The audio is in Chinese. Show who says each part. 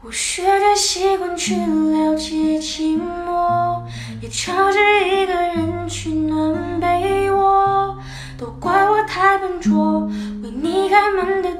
Speaker 1: 我学着习惯去了解寂寞也尝试一个人去暖被窝。都怪我太笨拙为你开门的